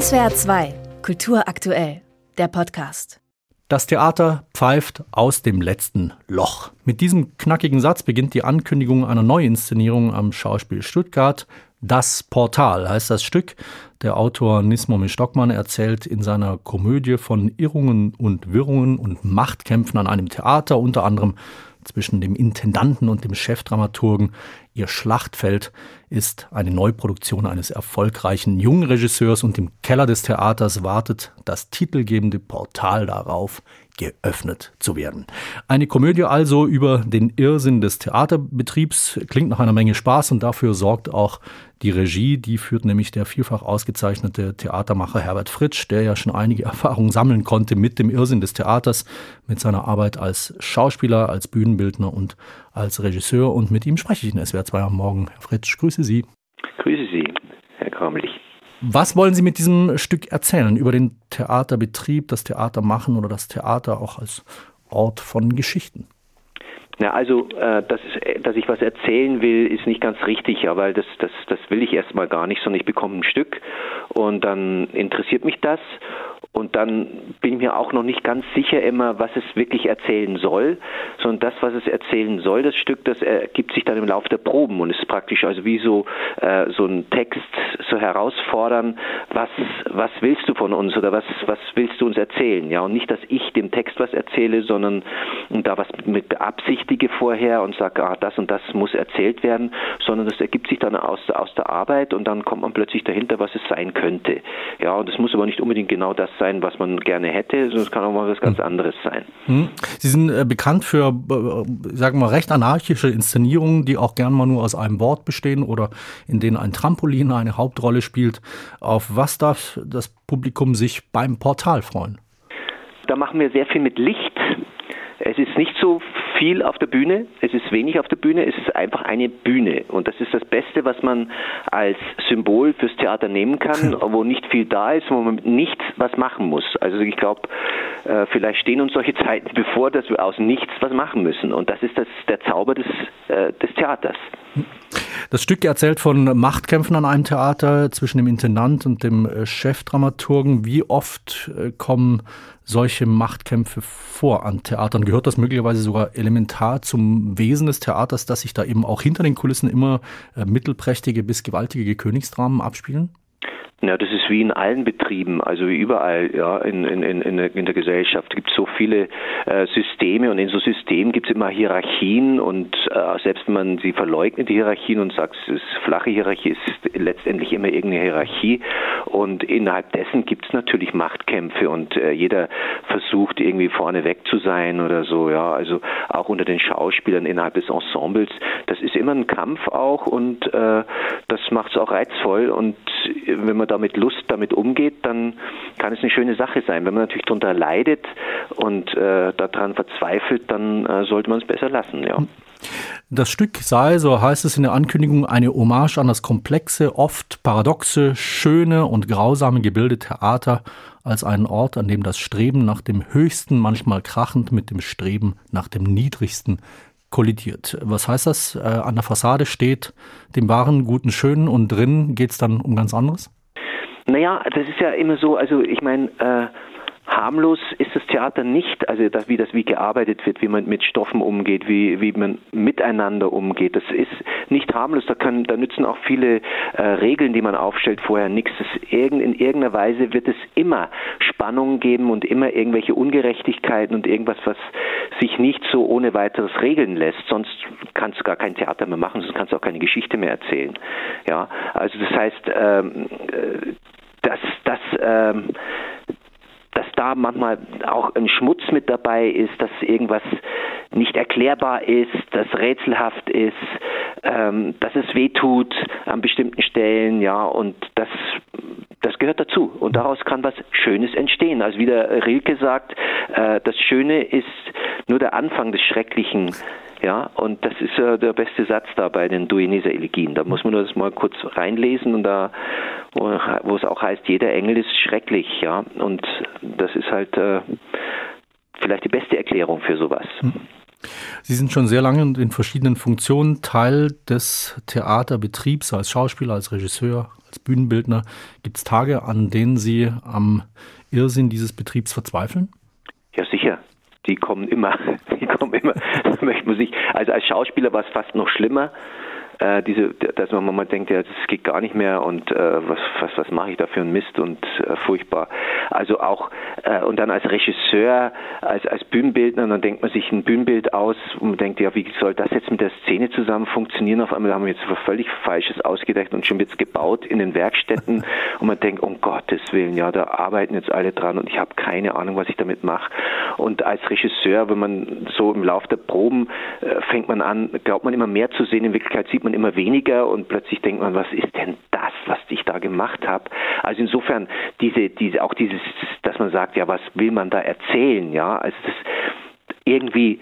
SWR 2, Kultur aktuell, der Podcast. Das Theater pfeift aus dem letzten Loch. Mit diesem knackigen Satz beginnt die Ankündigung einer Neuinszenierung am Schauspiel Stuttgart. Das Portal heißt das Stück. Der Autor Nismo Stockmann erzählt in seiner Komödie von Irrungen und Wirrungen und Machtkämpfen an einem Theater, unter anderem zwischen dem Intendanten und dem Chefdramaturgen. Ihr Schlachtfeld ist eine Neuproduktion eines erfolgreichen jungen Regisseurs und im Keller des Theaters wartet das titelgebende Portal darauf, geöffnet zu werden. Eine Komödie also über den Irrsinn des Theaterbetriebs klingt nach einer Menge Spaß und dafür sorgt auch die Regie. Die führt nämlich der vielfach ausgezeichnete Theatermacher Herbert Fritsch, der ja schon einige Erfahrungen sammeln konnte mit dem Irrsinn des Theaters, mit seiner Arbeit als Schauspieler, als Bühnenbildner und als Regisseur. Und mit ihm spreche ich in SWR 2 am Morgen. Herr Fritsch, grüße Sie. Grüße Sie, Herr Kramlich. Was wollen Sie mit diesem Stück erzählen über den Theaterbetrieb, das Theatermachen oder das Theater auch als Ort von Geschichten? Na, also, äh, dass, dass ich was erzählen will, ist nicht ganz richtig, aber das, das, das will ich erstmal gar nicht, sondern ich bekomme ein Stück und dann interessiert mich das und dann bin ich mir auch noch nicht ganz sicher immer, was es wirklich erzählen soll, sondern das, was es erzählen soll, das Stück, das ergibt sich dann im Laufe der Proben und ist praktisch also wie so, äh, so ein Text so herausfordern, was, was willst du von uns oder was, was willst du uns erzählen? Ja, und nicht, dass ich dem Text was erzähle, sondern da was mit beabsichtige vorher und sage, ah, das und das muss erzählt werden, sondern das ergibt sich dann aus, aus der Arbeit und dann kommt man plötzlich dahinter, was es sein könnte. Ja, und es muss aber nicht unbedingt genau das sein, sein, was man gerne hätte, sondern es kann auch mal was ganz hm. anderes sein. Hm. Sie sind äh, bekannt für, äh, sagen wir mal, recht anarchische Inszenierungen, die auch gern mal nur aus einem Wort bestehen oder in denen ein Trampolin eine Hauptrolle spielt. Auf was darf das Publikum sich beim Portal freuen? Da machen wir sehr viel mit Licht. Es ist nicht so viel auf der Bühne, es ist wenig auf der Bühne, es ist einfach eine Bühne. Und das ist das Beste, was man als Symbol fürs Theater nehmen kann, wo nicht viel da ist, wo man nichts was machen muss. Also ich glaube, äh, vielleicht stehen uns solche Zeiten bevor, dass wir aus nichts was machen müssen. Und das ist das, der Zauber des, äh, des Theaters. Das Stück erzählt von Machtkämpfen an einem Theater zwischen dem Intendant und dem äh, Chefdramaturgen. Wie oft äh, kommen solche Machtkämpfe vor an Theatern? Gehört das möglicherweise sogar elementar zum Wesen des Theaters, dass sich da eben auch hinter den Kulissen immer äh, mittelprächtige bis gewaltige Königsdramen abspielen? Ja, das ist wie in allen Betrieben, also wie überall ja, in, in, in, in der Gesellschaft. Es gibt so viele äh, Systeme und in so Systemen gibt es immer Hierarchien und äh, selbst wenn man sie verleugnet, die Hierarchien und sagt, es ist flache Hierarchie, ist letztendlich immer irgendeine Hierarchie und innerhalb dessen gibt es natürlich Machtkämpfe und äh, jeder versucht irgendwie vorne weg zu sein oder so, ja, also auch unter den Schauspielern innerhalb des Ensembles. Das ist immer ein Kampf auch und äh, das macht es auch reizvoll und wenn man da mit Lust damit umgeht, dann kann es eine schöne Sache sein. Wenn man natürlich darunter leidet und äh, daran verzweifelt, dann äh, sollte man es besser lassen, ja. Das Stück sei, so heißt es in der Ankündigung, eine Hommage an das komplexe, oft paradoxe, schöne und grausame Gebilde Theater als einen Ort, an dem das Streben nach dem Höchsten manchmal krachend mit dem Streben nach dem Niedrigsten kollidiert. Was heißt das? Äh, an der Fassade steht dem wahren, guten, schönen und drin geht es dann um ganz anderes? Naja, das ist ja immer so, also ich meine, äh, harmlos ist das Theater nicht, also das, wie das wie gearbeitet wird, wie man mit Stoffen umgeht, wie, wie man miteinander umgeht. Das ist nicht harmlos, da können, da nützen auch viele äh, Regeln, die man aufstellt, vorher nichts. Irgend, in irgendeiner Weise wird es immer Spannungen geben und immer irgendwelche Ungerechtigkeiten und irgendwas, was sich nicht so ohne weiteres regeln lässt. Sonst kannst du gar kein Theater mehr machen, sonst kannst du auch keine Geschichte mehr erzählen. Ja, also das heißt, ähm, äh, dass das ähm, da manchmal auch ein Schmutz mit dabei ist, dass irgendwas nicht erklärbar ist, dass rätselhaft ist, ähm, dass es wehtut an bestimmten Stellen, ja, und das, das gehört dazu. Und daraus kann was Schönes entstehen. Also wie der Rilke sagt, äh, das Schöne ist nur der Anfang des Schrecklichen. Ja, und das ist ja der beste Satz da bei den Duineser Elegien. Da muss man nur das mal kurz reinlesen und da, wo, es auch heißt, jeder Engel ist schrecklich, ja. Und das ist halt äh, vielleicht die beste Erklärung für sowas. Hm. Sie sind schon sehr lange in verschiedenen Funktionen Teil des Theaterbetriebs als Schauspieler, als Regisseur, als Bühnenbildner. Gibt es Tage, an denen Sie am Irrsinn dieses Betriebs verzweifeln? Ja, sicher. Die kommen immer. Die kommen immer. Also als Schauspieler war es fast noch schlimmer äh, diese, dass man mal denkt, ja, das geht gar nicht mehr und äh, was, was, was mache ich da für einen Mist und äh, furchtbar. Also auch, äh, und dann als Regisseur, als, als Bühnenbildner, dann denkt man sich ein Bühnenbild aus und man denkt, ja, wie soll das jetzt mit der Szene zusammen funktionieren? Auf einmal haben wir jetzt was völlig Falsches ausgedacht und schon wird es gebaut in den Werkstätten und man denkt, um Gottes Willen, ja, da arbeiten jetzt alle dran und ich habe keine Ahnung, was ich damit mache. Und als Regisseur, wenn man so im Laufe der Proben äh, fängt man an, glaubt man immer mehr zu sehen, in Wirklichkeit sieht man immer weniger und plötzlich denkt man, was ist denn das, was ich da gemacht habe? Also insofern diese, diese, auch dieses, dass man sagt, ja, was will man da erzählen? Ja, also das irgendwie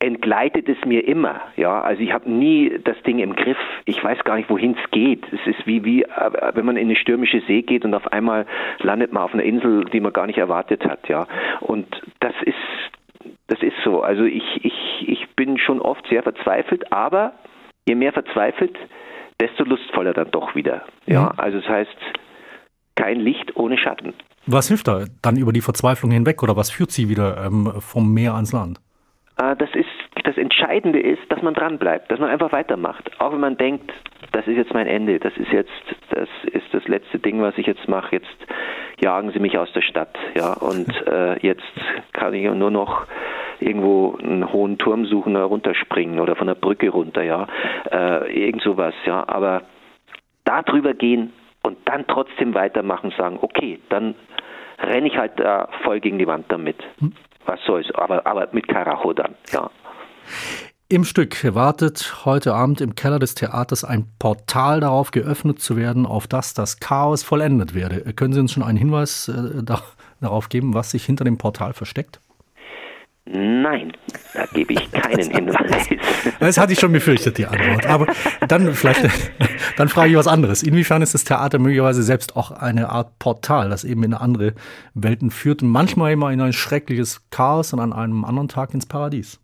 entgleitet es mir immer. Ja, also ich habe nie das Ding im Griff. Ich weiß gar nicht, wohin es geht. Es ist wie, wie, äh, wenn man in eine stürmische See geht und auf einmal landet man auf einer Insel, die man gar nicht erwartet hat. Ja, und das ist, das ist so. Also ich, ich, ich bin schon oft sehr verzweifelt, aber je mehr verzweifelt, desto lustvoller dann doch wieder. Ja, mhm. also das heißt, kein Licht ohne Schatten. Was hilft da dann über die Verzweiflung hinweg oder was führt sie wieder ähm, vom Meer ans Land? Äh, das ist das Entscheidende ist, dass man dran bleibt, dass man einfach weitermacht, auch wenn man denkt, das ist jetzt mein Ende, das ist jetzt das ist das letzte Ding, was ich jetzt mache. Jetzt jagen sie mich aus der Stadt, ja, und äh, jetzt kann ich nur noch irgendwo einen hohen Turm suchen oder runterspringen oder von der Brücke runter, ja, äh, irgend sowas, ja, aber da drüber gehen und dann trotzdem weitermachen, sagen, okay, dann renne ich halt da voll gegen die Wand damit. Hm. Was soll's, aber, aber mit Karacho dann, ja. Im Stück wartet heute Abend im Keller des Theaters ein Portal darauf geöffnet zu werden, auf das das Chaos vollendet werde. Können Sie uns schon einen Hinweis äh, darauf geben, was sich hinter dem Portal versteckt? Nein, da gebe ich keinen Hinweis. Das hatte ich schon befürchtet, die Antwort. Aber dann vielleicht, dann frage ich was anderes. Inwiefern ist das Theater möglicherweise selbst auch eine Art Portal, das eben in andere Welten führt und manchmal immer in ein schreckliches Chaos und an einem anderen Tag ins Paradies?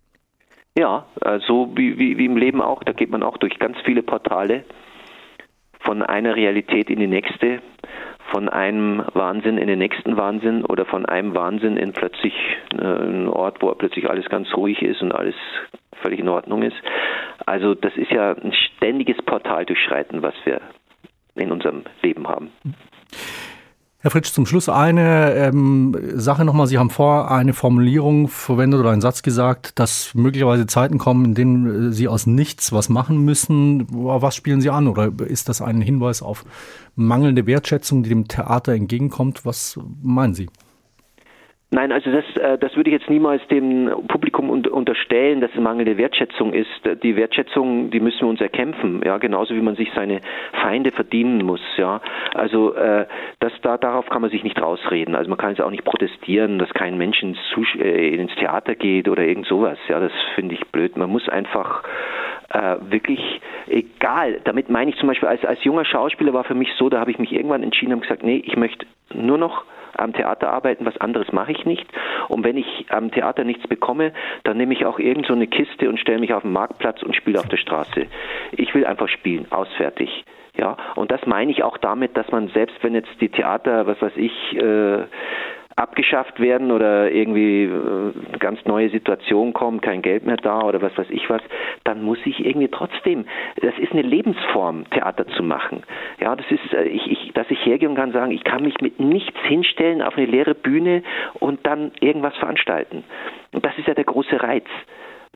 Ja, so also wie, wie, wie im Leben auch. Da geht man auch durch ganz viele Portale von einer Realität in die nächste von einem Wahnsinn in den nächsten Wahnsinn oder von einem Wahnsinn in plötzlich äh, einen Ort, wo plötzlich alles ganz ruhig ist und alles völlig in Ordnung ist. Also das ist ja ein ständiges Portal durchschreiten, was wir in unserem Leben haben. Herr Fritsch, zum Schluss eine ähm, Sache nochmal. Sie haben vor eine Formulierung verwendet oder einen Satz gesagt, dass möglicherweise Zeiten kommen, in denen äh, Sie aus nichts was machen müssen. Was spielen Sie an? Oder ist das ein Hinweis auf mangelnde Wertschätzung, die dem Theater entgegenkommt? Was meinen Sie? Nein, also das, äh, das würde ich jetzt niemals dem Publikum unterstellen, dass es mangelnde Wertschätzung ist. Die Wertschätzung, die müssen wir uns erkämpfen, ja, genauso wie man sich seine Feinde verdienen muss, ja. Also äh, das, da, darauf kann man sich nicht rausreden. Also man kann jetzt auch nicht protestieren, dass kein Mensch ins, äh, ins Theater geht oder irgend sowas. Ja, das finde ich blöd. Man muss einfach wirklich egal. Damit meine ich zum Beispiel als, als junger Schauspieler war für mich so, da habe ich mich irgendwann entschieden und gesagt, nee, ich möchte nur noch am Theater arbeiten, was anderes mache ich nicht. Und wenn ich am Theater nichts bekomme, dann nehme ich auch irgend so eine Kiste und stelle mich auf den Marktplatz und spiele auf der Straße. Ich will einfach spielen, ausfertig. Ja, und das meine ich auch damit, dass man selbst wenn jetzt die Theater, was weiß ich, äh, abgeschafft werden oder irgendwie äh, ganz neue Situationen kommen, kein Geld mehr da oder was weiß ich was, dann muss ich irgendwie trotzdem, das ist eine Lebensform, Theater zu machen. Ja, das ist, äh, ich, ich, dass ich hergehe und kann sagen, ich kann mich mit nichts hinstellen auf eine leere Bühne und dann irgendwas veranstalten. Und das ist ja der große Reiz.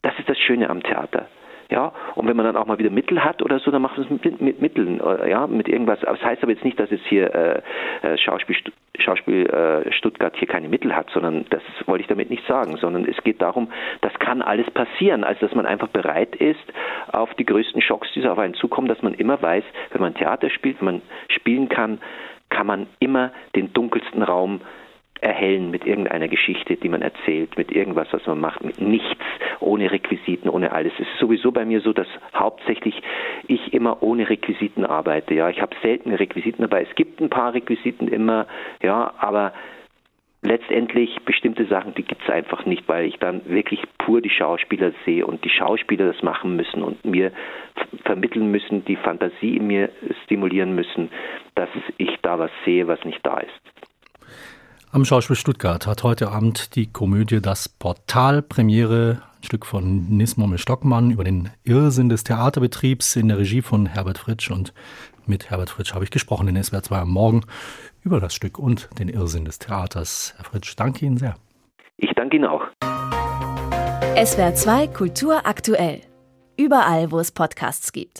Das ist das Schöne am Theater. Ja, und wenn man dann auch mal wieder Mittel hat oder so, dann macht man es mit, mit, Mitteln, äh, ja, mit irgendwas. das heißt aber jetzt nicht, dass jetzt hier äh, äh, Schauspiel, Schauspiel äh, Stuttgart hier keine Mittel hat, sondern das wollte ich damit nicht sagen, sondern es geht darum, das kann alles passieren, also dass man einfach bereit ist auf die größten Schocks, die so auf einen zukommen, dass man immer weiß, wenn man Theater spielt, wenn man spielen kann, kann man immer den dunkelsten Raum erhellen mit irgendeiner Geschichte, die man erzählt, mit irgendwas, was man macht, mit nichts, ohne Requisiten, ohne alles. Es ist sowieso bei mir so, dass hauptsächlich ich immer ohne Requisiten arbeite. Ja, ich habe selten Requisiten dabei. Es gibt ein paar Requisiten immer, ja, aber letztendlich bestimmte Sachen, die gibt es einfach nicht, weil ich dann wirklich pur die Schauspieler sehe und die Schauspieler das machen müssen und mir vermitteln müssen, die Fantasie in mir stimulieren müssen, dass ich da was sehe, was nicht da ist. Am Schauspiel Stuttgart hat heute Abend die Komödie Das Portal Premiere, ein Stück von Nismommel Stockmann über den Irrsinn des Theaterbetriebs in der Regie von Herbert Fritsch. Und mit Herbert Fritsch habe ich gesprochen in SWR 2 am Morgen über das Stück und den Irrsinn des Theaters. Herr Fritsch, danke Ihnen sehr. Ich danke Ihnen auch. SWR 2 Kultur aktuell. Überall, wo es Podcasts gibt.